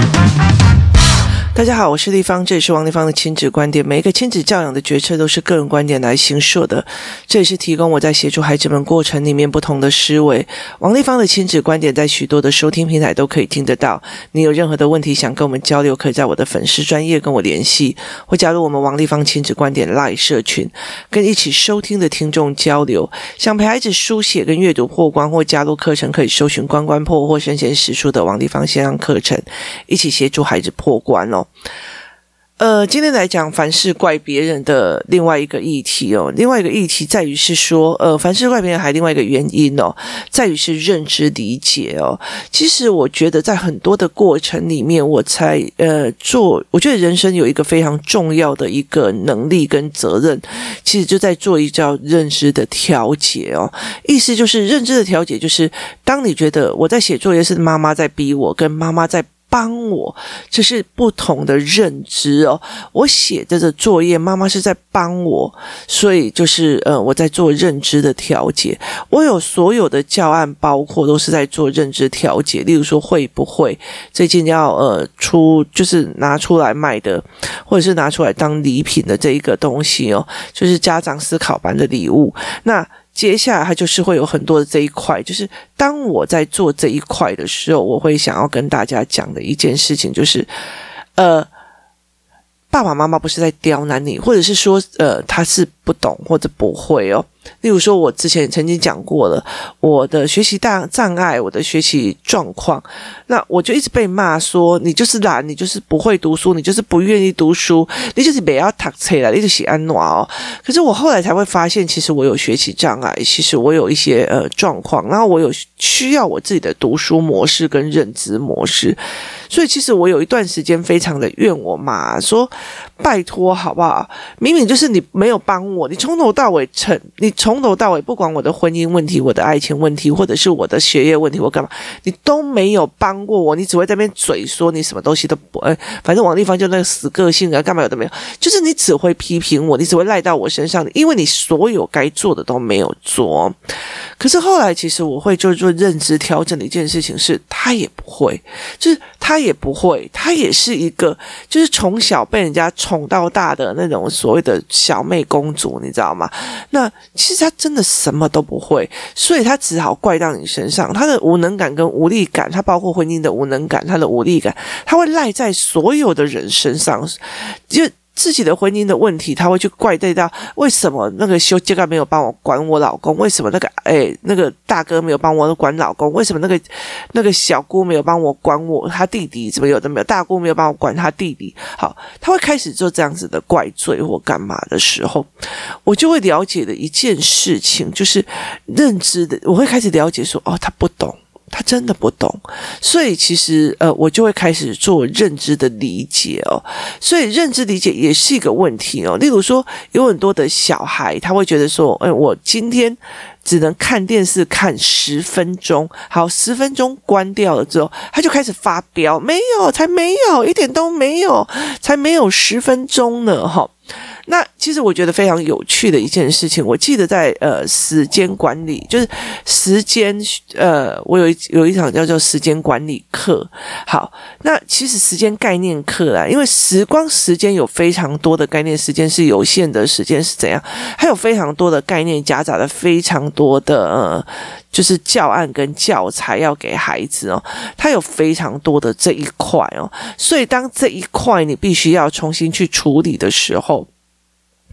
Thank 大家好，我是丽芳，这里是王丽芳的亲子观点。每一个亲子教养的决策都是个人观点来形塑的，这也是提供我在协助孩子们过程里面不同的思维。王丽芳的亲子观点在许多的收听平台都可以听得到。你有任何的问题想跟我们交流，可以在我的粉丝专业跟我联系，或加入我们王丽芳亲子观点 Live 社群，跟一起收听的听众交流。想陪孩子书写跟阅读破关，或加入课程，可以搜寻“关关破”或“身先实书”的王丽芳线上课程，一起协助孩子破关哦。呃，今天来讲凡事怪别人的另外一个议题哦，另外一个议题在于是说，呃，凡事怪别人还另外一个原因哦，在于是认知理解哦。其实我觉得在很多的过程里面，我才呃做，我觉得人生有一个非常重要的一个能力跟责任，其实就在做一叫认知的调节哦。意思就是认知的调节，就是当你觉得我在写作业是妈妈在逼我，跟妈妈在。帮我，这是不同的认知哦。我写的这作业，妈妈是在帮我，所以就是呃，我在做认知的调节。我有所有的教案，包括都是在做认知调节。例如说，会不会最近要呃出，就是拿出来卖的，或者是拿出来当礼品的这一个东西哦，就是家长思考班的礼物。那接下来，它就是会有很多的这一块，就是当我在做这一块的时候，我会想要跟大家讲的一件事情，就是，呃，爸爸妈妈不是在刁难你，或者是说，呃，他是不懂或者不会哦。例如说，我之前曾经讲过了，我的学习大障碍，我的学习状况，那我就一直被骂说，你就是懒，你就是不会读书，你就是不愿意读书，你就是不要读册了，你就是安暖哦。可是我后来才会发现，其实我有学习障碍，其实我有一些呃状况，然后我有需要我自己的读书模式跟认知模式，所以其实我有一段时间非常的怨我妈，说拜托好不好？明明就是你没有帮我，你从头到尾成你。从头到尾，不管我的婚姻问题、我的爱情问题，或者是我的学业问题，我干嘛，你都没有帮过我，你只会在那边嘴说你什么东西都不，哎，反正王立芳就那个死个性啊，干嘛有都没有，就是你只会批评我，你只会赖到我身上，因为你所有该做的都没有做。可是后来，其实我会就做认知调整的一件事情是，他也不会，就是他也不会，他也是一个，就是从小被人家宠到大的那种所谓的小妹公主，你知道吗？那。其实他真的什么都不会，所以他只好怪到你身上。他的无能感跟无力感，他包括婚姻的无能感，他的无力感，他会赖在所有的人身上，就。自己的婚姻的问题，他会去怪罪到为什么那个修杰哥没有帮我管我老公？为什么那个哎那个大哥没有帮我管老公？为什么那个那个小姑没有帮我管我他弟弟？怎么有的没有？大姑没有帮我管他弟弟？好，他会开始做这样子的怪罪或干嘛的时候，我就会了解的一件事情就是认知的，我会开始了解说哦，他不懂。他真的不懂，所以其实呃，我就会开始做认知的理解哦。所以认知理解也是一个问题哦。例如说，有很多的小孩，他会觉得说，哎，我今天只能看电视看十分钟，好，十分钟关掉了之后，他就开始发飙，没有，才没有，一点都没有，才没有十分钟呢，哈。那其实我觉得非常有趣的一件事情，我记得在呃时间管理，就是时间呃，我有一有一场叫做时间管理课。好，那其实时间概念课啊，因为时光时间有非常多的概念，时间是有限的，时间是怎样？还有非常多的概念夹杂了非常多的呃，就是教案跟教材要给孩子哦，它有非常多的这一块哦，所以当这一块你必须要重新去处理的时候。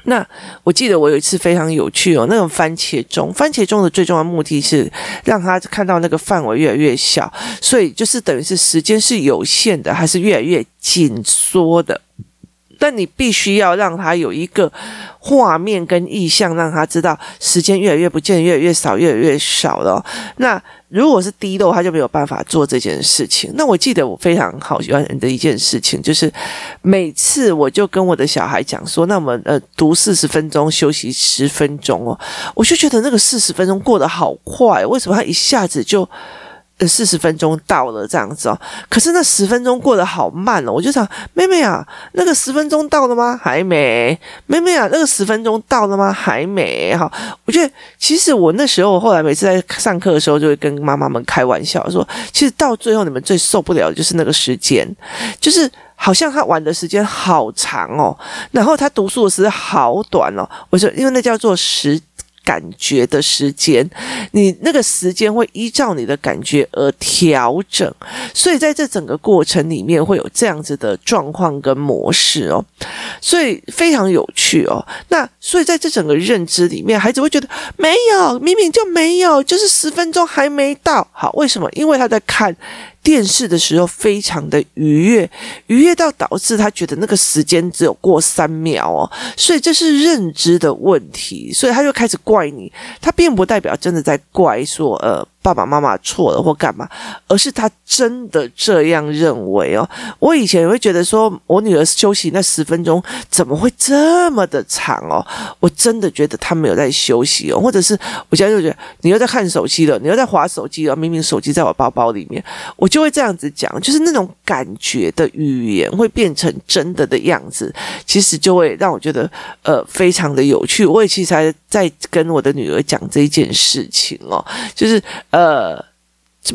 那我记得我有一次非常有趣哦，那种番茄钟，番茄钟的最重要目的是让他看到那个范围越来越小，所以就是等于是时间是有限的，还是越来越紧缩的。但你必须要让他有一个画面跟意象，让他知道时间越来越不见，越来越少，越来越少了。那如果是低漏，他就没有办法做这件事情。那我记得我非常好喜欢的一件事情，就是每次我就跟我的小孩讲说，那我们呃读四十分钟，休息十分钟哦，我就觉得那个四十分钟过得好快，为什么他一下子就，四十分钟到了这样子哦，可是那十分钟过得好慢哦，我就想，妹妹啊，那个十分钟到了吗？还没。妹妹啊，那个十分钟到了吗？还没。哈，我觉得其实我那时候后来每次在上课的时候，就会跟妈妈们开玩笑说，其实到最后你们最受不了的就是那个时间，就是好像他玩的时间好长哦，然后他读书的时间好短哦。我说，因为那叫做时。感觉的时间，你那个时间会依照你的感觉而调整，所以在这整个过程里面会有这样子的状况跟模式哦，所以非常有趣哦。那所以在这整个认知里面，孩子会觉得没有，明明就没有，就是十分钟还没到。好，为什么？因为他在看。电视的时候非常的愉悦，愉悦到导致他觉得那个时间只有过三秒哦，所以这是认知的问题，所以他就开始怪你，他并不代表真的在怪说呃。爸爸妈妈错了或干嘛，而是他真的这样认为哦。我以前也会觉得说，我女儿休息那十分钟怎么会这么的长哦？我真的觉得她没有在休息哦，或者是我现在就觉得你又在看手机了，你又在滑手机了，明明手机在我包包里面，我就会这样子讲，就是那种感觉的语言会变成真的的样子，其实就会让我觉得呃非常的有趣。我也其实还在跟我的女儿讲这一件事情哦，就是。呃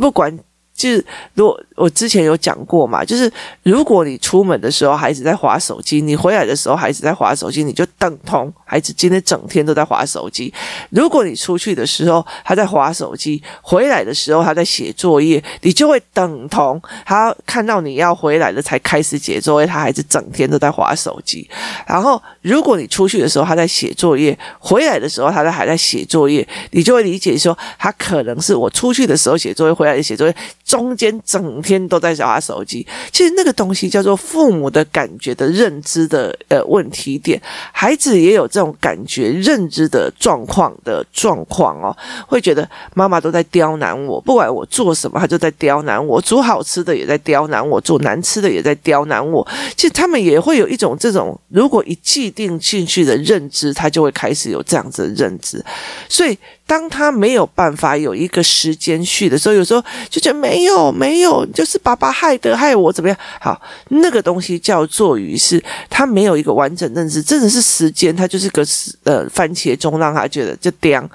不管。就是，如果我之前有讲过嘛，就是如果你出门的时候孩子在划手机，你回来的时候孩子在划手机，你就等同孩子今天整天都在划手机。如果你出去的时候他在划手机，回来的时候他在写作业，你就会等同他看到你要回来了才开始写作业，他还是整天都在划手机。然后如果你出去的时候他在写作业，回来的时候他在还在写作业，你就会理解说他可能是我出去的时候写作业，回来写作业。中间整天天都在玩手机，其实那个东西叫做父母的感觉的认知的呃问题点，孩子也有这种感觉认知的状况的状况哦，会觉得妈妈都在刁难我，不管我做什么，他就在刁难我，煮好吃的也在刁难我，做难吃的也在刁难我。其实他们也会有一种这种，如果一既定进去的认知，他就会开始有这样子的认知，所以。当他没有办法有一个时间序的时候，有时候就觉得没有没有，就是爸爸害的害我怎么样？好，那个东西叫做于是他没有一个完整认知，真的是时间，他就是个呃番茄钟，让他觉得就这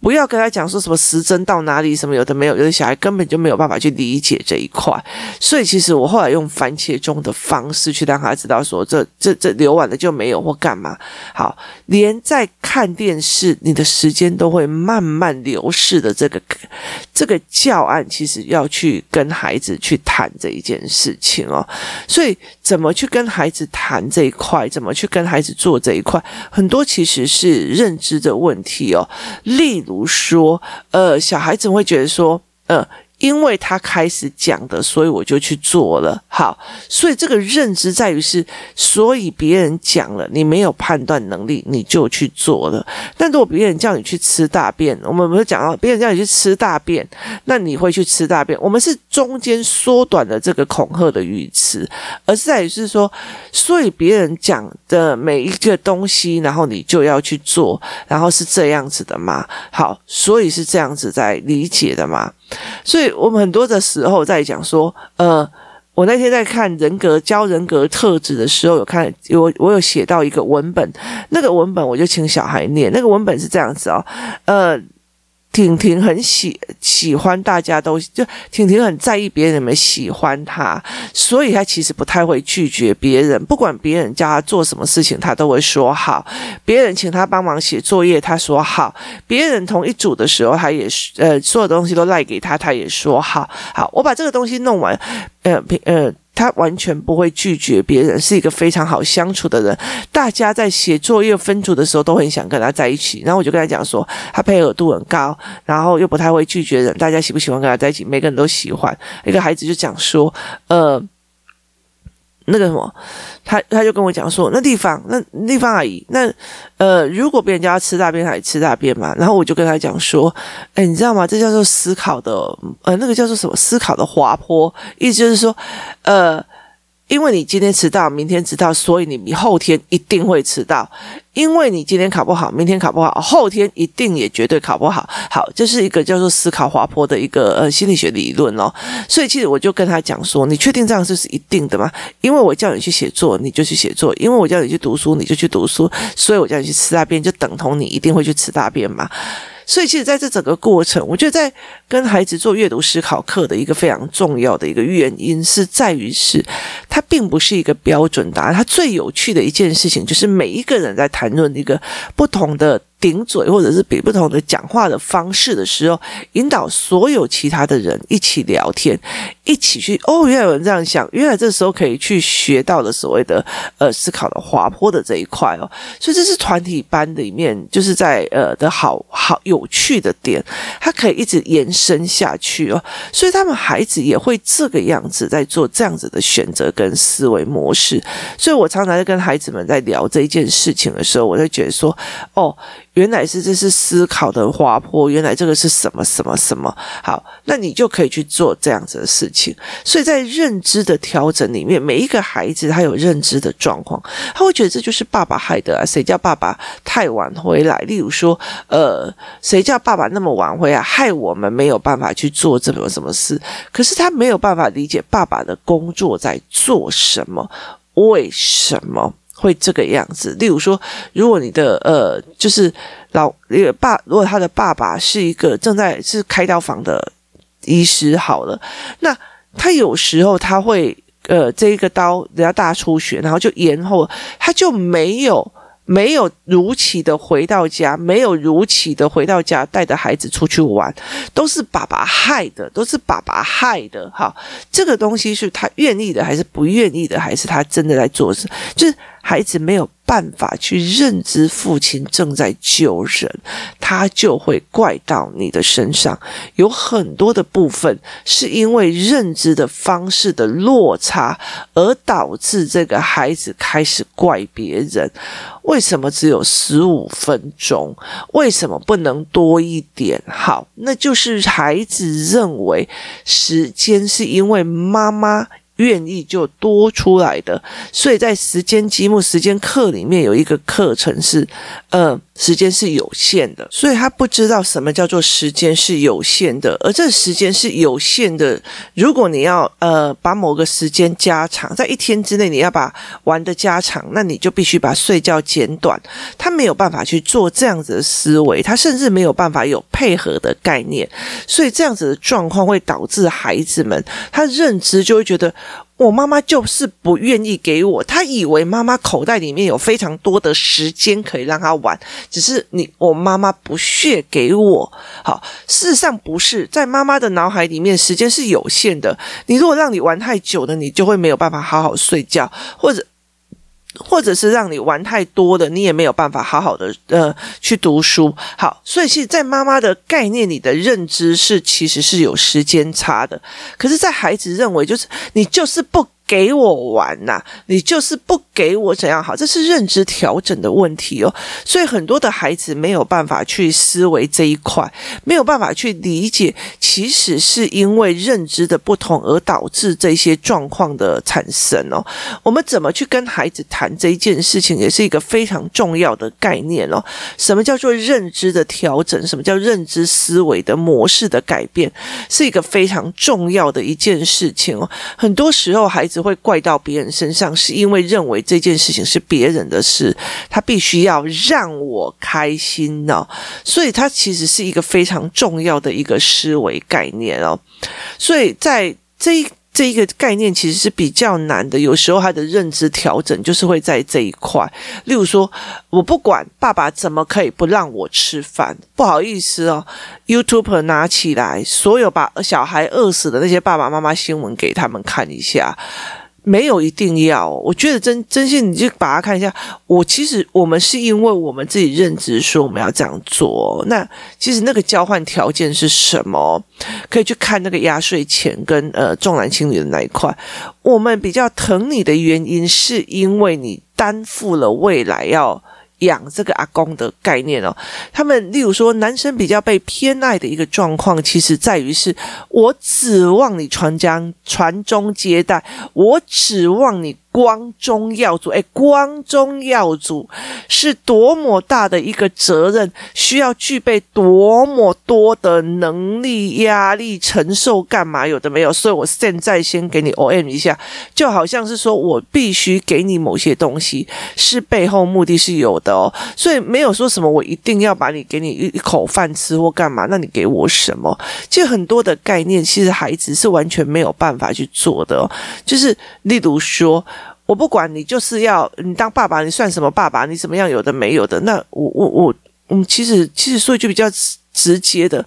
不要跟他讲说什么时针到哪里，什么有的没有，有的小孩根本就没有办法去理解这一块。所以其实我后来用番茄钟的方式去让他知道说这这这留完了就没有或干嘛。好，连在看电视，你的时间都会。慢慢流逝的这个这个教案，其实要去跟孩子去谈这一件事情哦。所以，怎么去跟孩子谈这一块，怎么去跟孩子做这一块，很多其实是认知的问题哦。例如说，呃，小孩子会觉得说，呃。因为他开始讲的，所以我就去做了。好，所以这个认知在于是，所以别人讲了，你没有判断能力，你就去做了。但如果别人叫你去吃大便，我们不是讲到，别人叫你去吃大便，那你会去吃大便。我们是中间缩短了这个恐吓的语词，而是在于是说，所以别人讲的每一个东西，然后你就要去做，然后是这样子的吗？好，所以是这样子在理解的吗？所以我们很多的时候在讲说，呃，我那天在看人格教人格特质的时候，有看我我有写到一个文本，那个文本我就请小孩念，那个文本是这样子哦，呃。婷婷很喜喜欢大家都就婷婷很在意别人有没有喜欢她，所以她其实不太会拒绝别人，不管别人叫她做什么事情，她都会说好。别人请她帮忙写作业，她说好。别人同一组的时候，她也呃所有东西都赖给她，她也说好。好，我把这个东西弄完，呃呃。他完全不会拒绝别人，是一个非常好相处的人。大家在写作业分组的时候都很想跟他在一起。然后我就跟他讲说，他配合度很高，然后又不太会拒绝人。大家喜不喜欢跟他在一起？每个人都喜欢。一个孩子就讲说，呃。那个什么，他他就跟我讲说，那地方那地方阿姨，那呃，如果别人叫他吃大便，他也吃大便嘛。然后我就跟他讲说，哎，你知道吗？这叫做思考的，呃，那个叫做什么？思考的滑坡，意思就是说，呃。因为你今天迟到，明天迟到，所以你后天一定会迟到。因为你今天考不好，明天考不好，后天一定也绝对考不好。好，这是一个叫做思考滑坡的一个呃心理学理论哦。所以其实我就跟他讲说，你确定这样是是一定的吗？因为我叫你去写作，你就去写作；因为我叫你去读书，你就去读书。所以我叫你去吃大便，就等同你一定会去吃大便嘛。所以，其实在这整个过程，我觉得在跟孩子做阅读思考课的一个非常重要的一个原因，是在于是它并不是一个标准答案。它最有趣的一件事情，就是每一个人在谈论一个不同的。顶嘴，或者是比不同的讲话的方式的时候，引导所有其他的人一起聊天，一起去哦，原来有人这样想，原来这时候可以去学到的所谓的呃思考的滑坡的这一块哦，所以这是团体班里面就是在呃的好好有趣的点，它可以一直延伸下去哦，所以他们孩子也会这个样子在做这样子的选择跟思维模式，所以我常常在跟孩子们在聊这一件事情的时候，我就觉得说哦。原来是这是思考的滑坡，原来这个是什么什么什么？好，那你就可以去做这样子的事情。所以在认知的调整里面，每一个孩子他有认知的状况，他会觉得这就是爸爸害的啊，谁叫爸爸太晚回来？例如说，呃，谁叫爸爸那么晚回来，害我们没有办法去做这么什么事？可是他没有办法理解爸爸的工作在做什么，为什么？会这个样子，例如说，如果你的呃，就是老爸，如果他的爸爸是一个正在是开刀房的医师，好了，那他有时候他会呃，这一个刀人家大出血，然后就延后，他就没有。没有如期的回到家，没有如期的回到家，带着孩子出去玩，都是爸爸害的，都是爸爸害的。哈，这个东西是他愿意的，还是不愿意的，还是他真的在做事？就是孩子没有。办法去认知父亲正在救人，他就会怪到你的身上。有很多的部分是因为认知的方式的落差，而导致这个孩子开始怪别人。为什么只有十五分钟？为什么不能多一点？好，那就是孩子认为时间是因为妈妈。愿意就多出来的，所以在时间积木、时间课里面有一个课程是，呃，时间是有限的，所以他不知道什么叫做时间是有限的，而这时间是有限的。如果你要呃把某个时间加长，在一天之内你要把玩的加长，那你就必须把睡觉减短。他没有办法去做这样子的思维，他甚至没有办法有配合的概念，所以这样子的状况会导致孩子们他认知就会觉得。我妈妈就是不愿意给我，她以为妈妈口袋里面有非常多的时间可以让她玩，只是你我妈妈不屑给我。好，事实上不是，在妈妈的脑海里面，时间是有限的。你如果让你玩太久了，你就会没有办法好好睡觉，或者。或者是让你玩太多的，你也没有办法好好的呃去读书。好，所以其实，在妈妈的概念里的认知是其实是有时间差的。可是，在孩子认为，就是你就是不。给我玩呐、你就是不给我怎样好，这是认知调整的问题哦。所以很多的孩子没有办法去思维这一块，没有办法去理解，其实是因为认知的不同而导致这些状况的产生哦。我们怎么去跟孩子谈这一件事情，也是一个非常重要的概念哦。什么叫做认知的调整？什么叫认知思维的模式的改变？是一个非常重要的一件事情哦。很多时候孩子。只会怪到别人身上，是因为认为这件事情是别人的事，他必须要让我开心呢、所以他其实是一个非常重要的一个思维概念哦。所以在这一这一个概念其实是比较难的，有时候他的认知调整就是会在这一块。例如说，我不管爸爸怎么可以不让我吃饭，不好意思哦，YouTube 拿起来，所有把小孩饿死的那些爸爸妈妈新闻给他们看一下。没有一定要，我觉得真真心，你就把它看一下。我其实我们是因为我们自己认知说我们要这样做。那其实那个交换条件是什么？可以去看那个压岁钱跟呃重男轻女的那一块。我们比较疼你的原因，是因为你担负了未来要养这个阿公的概念哦。他们例如说，男生比较被偏爱的一个状况，其实在于是我指望你传将传宗接代，我指望你。光宗耀祖，哎，光宗耀祖是多么大的一个责任，需要具备多么多的能力、压力承受，干嘛有的没有？所以我现在先给你 OM 一下，就好像是说我必须给你某些东西，是背后目的是有的哦。所以没有说什么我一定要把你给你一口饭吃或干嘛，那你给我什么？其实很多的概念，其实孩子是完全没有办法去做的哦。就是例如说。我不管你，就是要你当爸爸，你算什么爸爸？你怎么样？有的没有的？那我我我，嗯，其实其实说一句比较直接的，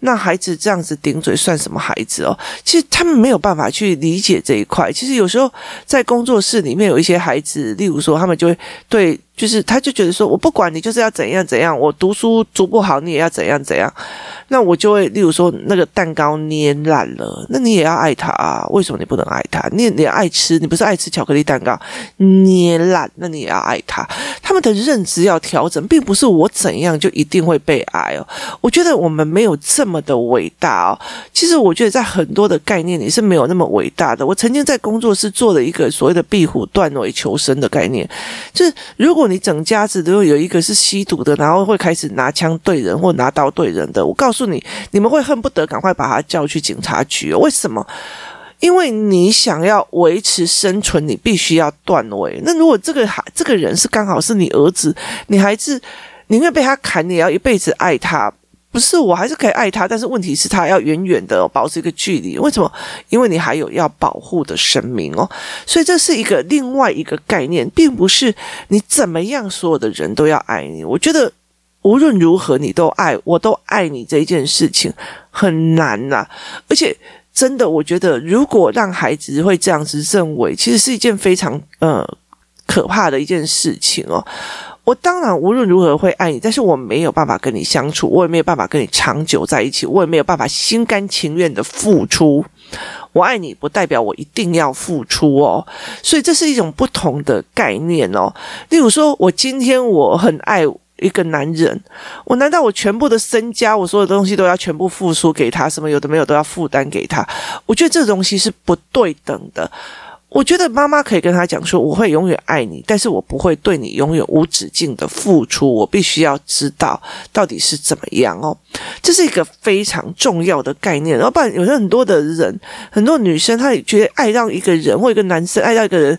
那孩子这样子顶嘴算什么孩子哦？其实他们没有办法去理解这一块。其实有时候在工作室里面有一些孩子，例如说他们就会对，就是他就觉得说，我不管你，就是要怎样怎样，我读书读不好，你也要怎样怎样。那我就会，例如说，那个蛋糕捏烂了，那你也要爱他啊？为什么你不能爱他？你你爱吃，你不是爱吃巧克力蛋糕，捏烂，那你也要爱他。他们的认知要调整，并不是我怎样就一定会被爱哦。我觉得我们没有这那么的伟大哦。其实我觉得在很多的概念里是没有那么伟大的。我曾经在工作室做了一个所谓的壁虎断尾求生的概念，就是如果你整家子都有一个是吸毒的，然后会开始拿枪对人或拿刀对人的，我告诉。你你们会恨不得赶快把他叫去警察局哦？为什么？因为你想要维持生存，你必须要断尾。那如果这个孩这个人是刚好是你儿子，你孩子宁愿被他砍，你也要一辈子爱他。不是，我还是可以爱他，但是问题是，他要远远的保持一个距离。为什么？因为你还有要保护的生命哦。所以这是一个另外一个概念，并不是你怎么样，所有的人都要爱你。我觉得。无论如何，你都爱，我都爱你这一件事情很难呐、而且，真的，我觉得如果让孩子会这样子认为，其实是一件非常呃可怕的一件事情哦。我当然无论如何会爱你，但是我没有办法跟你相处，我也没有办法跟你长久在一起，我也没有办法心甘情愿的付出。我爱你不代表我一定要付出哦，所以这是一种不同的概念哦。例如说，我今天我很爱。一个男人，我难道我全部的身家，我所有东西都要全部付出给他？什么有的没有都要负担给他？我觉得这东西是不对等的。我觉得妈妈可以跟他讲说：“我会永远爱你，但是我不会对你永远无止境的付出。我必须要知道到底是怎么样哦。”这是一个非常重要的概念。要不然，有很多的人，很多女生，她也觉得爱到一个人，或一个男生爱到一个人。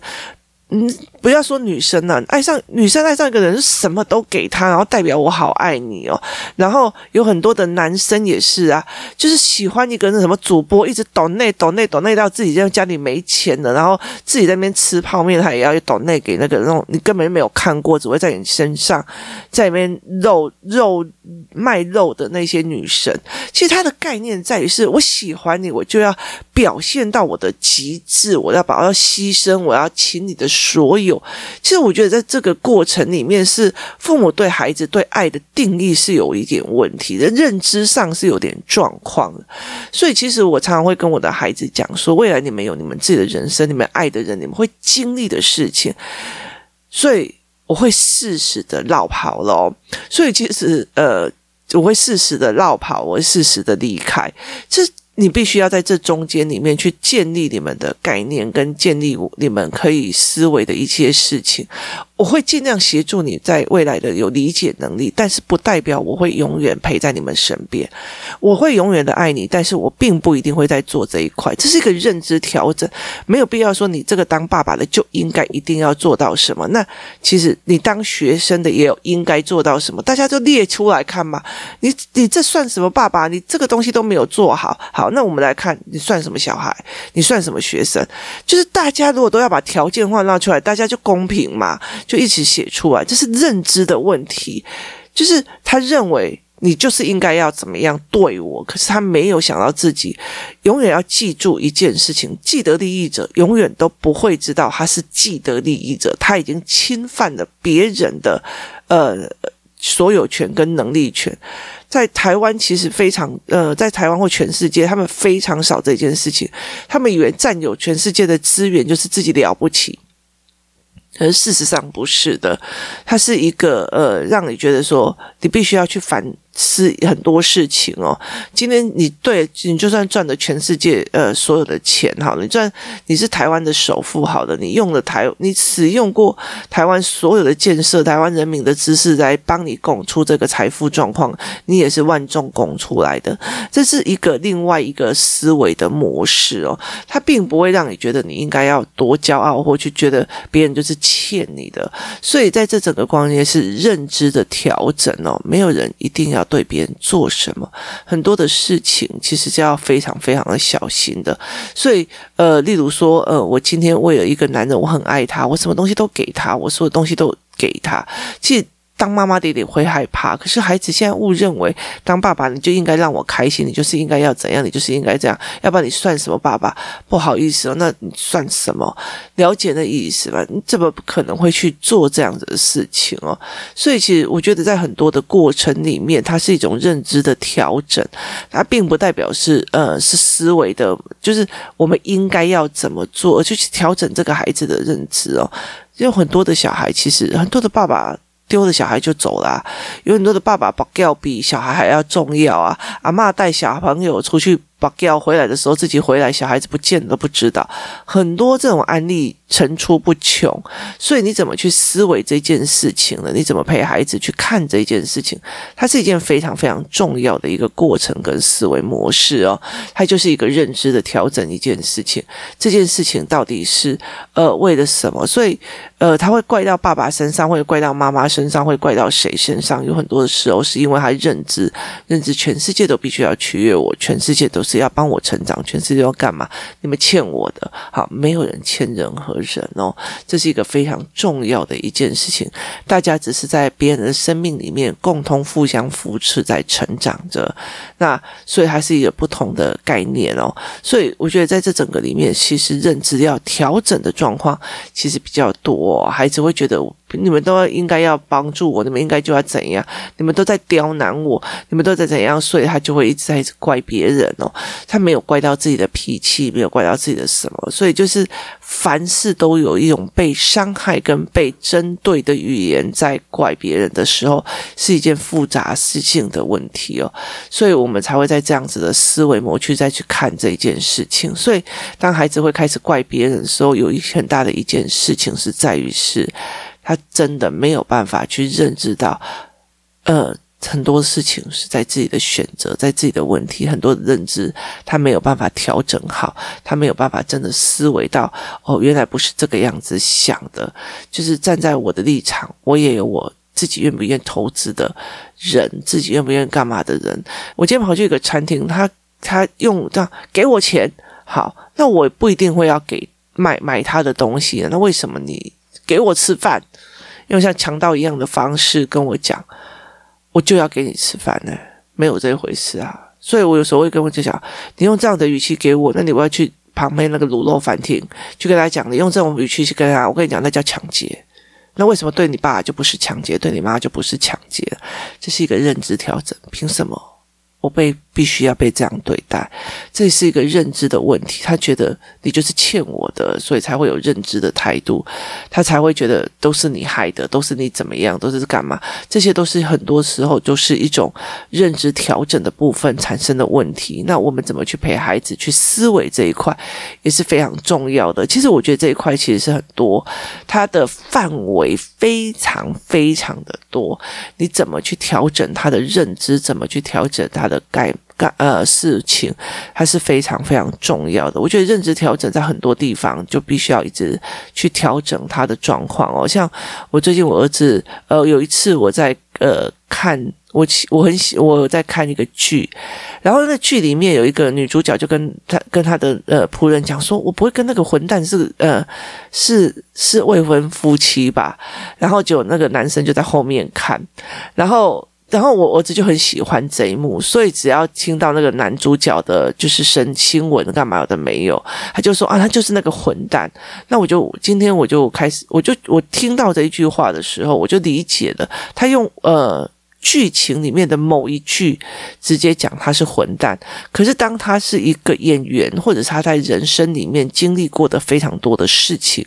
嗯，不要说女生了，爱上女生爱上一个人，什么都给他，然后代表我好爱你哦。然后有很多的男生也是啊，就是喜欢一个人什么主播，一直抖内抖内抖内到自己家家里没钱了，然后自己在那边吃泡面，他也要抖内给那个那种你根本就没有看过，只会在你身上在那边肉肉卖肉的那些女生。其实他的概念在于是，我喜欢你，我就要表现到我的极致，我要把我要牺牲，我要请你的。所有，其实我觉得在这个过程里面，是父母对孩子对爱的定义是有一点问题的，认知上是有点状况的。所以，其实我常常会跟我的孩子讲说，未来你们有你们自己的人生，你们爱的人，你们会经历的事情。所以，我会适时的落跑咯。所以，其实呃，我会适时的落跑，我会适时的离开。这。你必须要在这中间里面去建立你们的概念，跟建立你们可以思维的一些事情。我会尽量协助你在未来的有理解能力，但是不代表我会永远陪在你们身边。我会永远的爱你，但是我并不一定会在做这一块。这是一个认知调整，没有必要说你这个当爸爸的就应该一定要做到什么。那其实你当学生的也有应该做到什么，大家就列出来看嘛。你你这算什么爸爸？你这个东西都没有做好。好，那我们来看你算什么小孩？你算什么学生？就是大家如果都要把条件换让出来，大家就公平嘛。就一起写出来，这是认知的问题。就是他认为你就是应该要怎么样对我，可是他没有想到自己永远要记住一件事情：既得利益者永远都不会知道他是既得利益者，他已经侵犯了别人的呃所有权跟能力权。在台湾其实非常呃，在台湾或全世界，他们非常少这件事情。他们以为占有全世界的资源就是自己了不起。可是事实上不是的，它是一个呃，让你觉得说你必须要去反是很多事情哦。今天你对你就算赚了全世界呃所有的钱好了，你赚你是台湾的首富好了，你用了台你使用过台湾所有的建设，台湾人民的知识来帮你拱出这个财富状况，你也是万众拱出来的。这是一个另外一个思维的模式哦，它并不会让你觉得你应该要多骄傲，或去觉得别人就是。欠你的，所以在这整个关键是认知的调整哦。没有人一定要要对别人做什么，很多的事情其实是要非常非常的小心的。所以，呃，例如说，呃，我今天为了一个男人，我很爱他，我什么东西都给他，我所有东西都给他，其实。当妈妈的也会害怕，可是孩子现在误认为，当爸爸你就应该让我开心，你就是应该要怎样，你就是应该这样，要不然你算什么爸爸？不好意思哦，那你算什么？了解那意思吧？你怎么可能会去做这样子的事情哦？所以其实我觉得在很多的过程里面，它是一种认知的调整，它并不代表是呃是思维的，就是我们应该要怎么做，而去调整这个孩子的认知哦。有很多的小孩，其实很多的爸爸。丢了小孩就走了，有很多的爸爸不叫比小孩还要重要啊！阿妈带小朋友出去。把掉回来的时候，自己回来，小孩子不见都不知道，很多这种案例层出不穷。所以你怎么去思维这件事情呢？你怎么陪孩子去看这件事情？它是一件非常非常重要的一个过程跟思维模式哦。它就是一个认知的调整一件事情。这件事情到底是呃为了什么？所以呃，他会怪到爸爸身上，会怪到妈妈身上，会怪到谁身上？有很多的时候是因为他认知，认知全世界都必须要取悦我，全世界都是。只要帮我成长，全世界要干嘛？你们欠我的，好，没有人欠任何人哦。这是一个非常重要的一件事情。大家只是在别人的生命里面共同互相扶持，在成长着。那所以还是一个不同的概念哦。所以我觉得在这整个里面，其实认知要调整的状况其实比较多。孩子会觉得。你们都应该要帮助我，你们应该就要怎样？你们都在刁难我，你们都在怎样？所以他就会一直在怪别人哦。他没有怪到自己的脾气，没有怪到自己的什么，所以就是凡事都有一种被伤害跟被针对的语言在怪别人的时候，是一件复杂事情的问题哦。所以我们才会在这样子的思维模去再去看这件事情。所以当孩子会开始怪别人的时候，有一很大的一件事情是在于是。他真的没有办法去认知到，呃，很多事情是在自己的选择，在自己的问题，很多的认知他没有办法调整好，他没有办法真的思维到，哦，原来不是这个样子想的，就是站在我的立场，我也有我自己愿不愿意投资的人，自己愿不愿意干嘛的人。我今天跑去一个餐厅，他他用这样给我钱，好，那我不一定会要给买买他的东西，那为什么你？给我吃饭，用像强盗一样的方式跟我讲，我就要给你吃饭呢，没有这一回事啊！所以我有时候会跟我就讲，你用这样的语气给我，那你我要去旁边那个卤肉饭厅去跟他讲，你用这种语气去跟他，我跟你讲，那叫抢劫。那为什么对你爸就不是抢劫，对你妈就不是抢劫？这是一个认知调整，凭什么我被？必须要被这样对待，这是一个认知的问题。他觉得你就是欠我的，所以才会有认知的态度，他才会觉得都是你害的，都是你怎么样，都是干嘛？这些都是很多时候都是一种认知调整的部分产生的问题。那我们怎么去陪孩子去思维这一块也是非常重要的。其实我觉得这一块其实是很多，它的范围非常非常的多。你怎么去调整他的认知？怎么去调整他的概？干呃，事情还是非常非常重要的。我觉得认知调整在很多地方就必须要一直去调整他的状况哦。像我最近我儿子，呃，有一次我在呃看我我很喜我在看一个剧，然后那剧里面有一个女主角就跟他跟他的呃仆人讲说，我不会跟那个混蛋是呃是是未婚夫妻吧？然后就那个男生就在后面看，然后。然后我儿子就很喜欢这一幕，所以只要听到那个男主角的，就是神亲吻干嘛的没有，他就说啊，他就是那个混蛋。那我就今天我就开始，我就我听到这一句话的时候，我就理解了，他用呃剧情里面的某一句直接讲他是混蛋，可是当他是一个演员，或者是他在人生里面经历过的非常多的事情，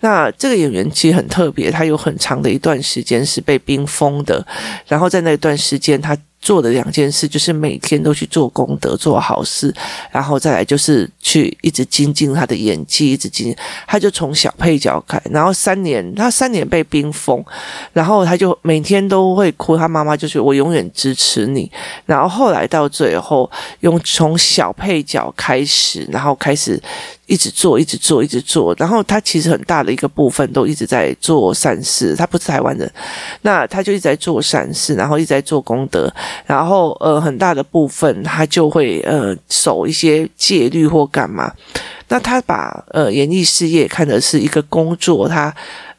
那这个演员其实很特别，他有很长的一段时间是被冰封的，然后在那段时间他。做的两件事就是每天都去做功德、做好事，然后再来就是去一直精进他的演技，一直精进。他就从小配角开，然后三年，他三年被冰封，然后他就每天都会哭。他妈妈就是：“我永远支持你。”然后后来到最后，用从小配角开始，然后开始。一直做，一直做，一直做，然后他其实很大的一个部分都一直在做善事。他不是台湾人，那他就一直在做善事，然后一直在做功德，然后呃很大的部分他就会呃守一些戒律或干嘛。那他把呃演艺事业看的是一个工作，他。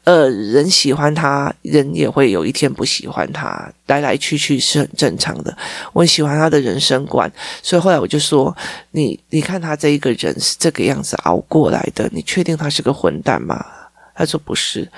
呃，人喜欢他，人也会有一天不喜欢他，来来去去是很正常的。我很喜欢他的人生观，所以后来我就说：“你，你看他这一个人是这个样子熬过来的，你确定他是个混蛋吗？”他说：“不是。”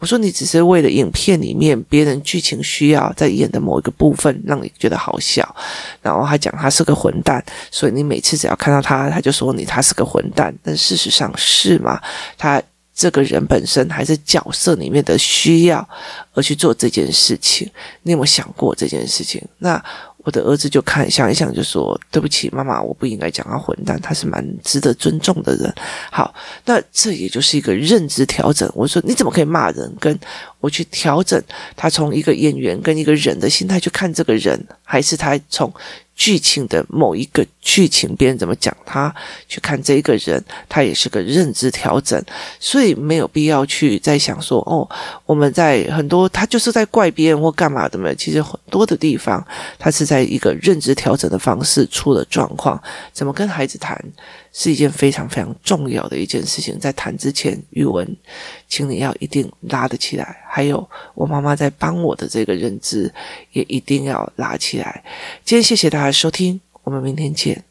我说：“你只是为了影片里面别人剧情需要在演的某一个部分让你觉得好笑，然后他讲他是个混蛋，所以你每次只要看到他，他就说你他是个混蛋。但事实上是吗？他。”这个人本身还是角色里面的需要而去做这件事情，你有没有想过这件事情？那我的儿子就看想一想，就说：“对不起，妈妈，我不应该讲他混蛋，他是蛮值得尊重的人。”好，那这也就是一个认知调整。我说：“你怎么可以骂人？”跟我去调整他从一个演员跟一个人的心态去看这个人，还是他从。剧情的某一个去请，别人怎么讲他，去看这个人，他也是个认知调整，所以没有必要去再想说哦，我们在很多他就是在怪别人或干嘛的嘛。其实很多的地方，他是在一个认知调整的方式出了状况。怎么跟孩子谈？是一件非常非常重要的一件事情，在谈之前，语文，请你要一定拉得起来。还有，我妈妈在帮我的这个认知，也一定要拉起来。今天谢谢大家收听，我们明天见。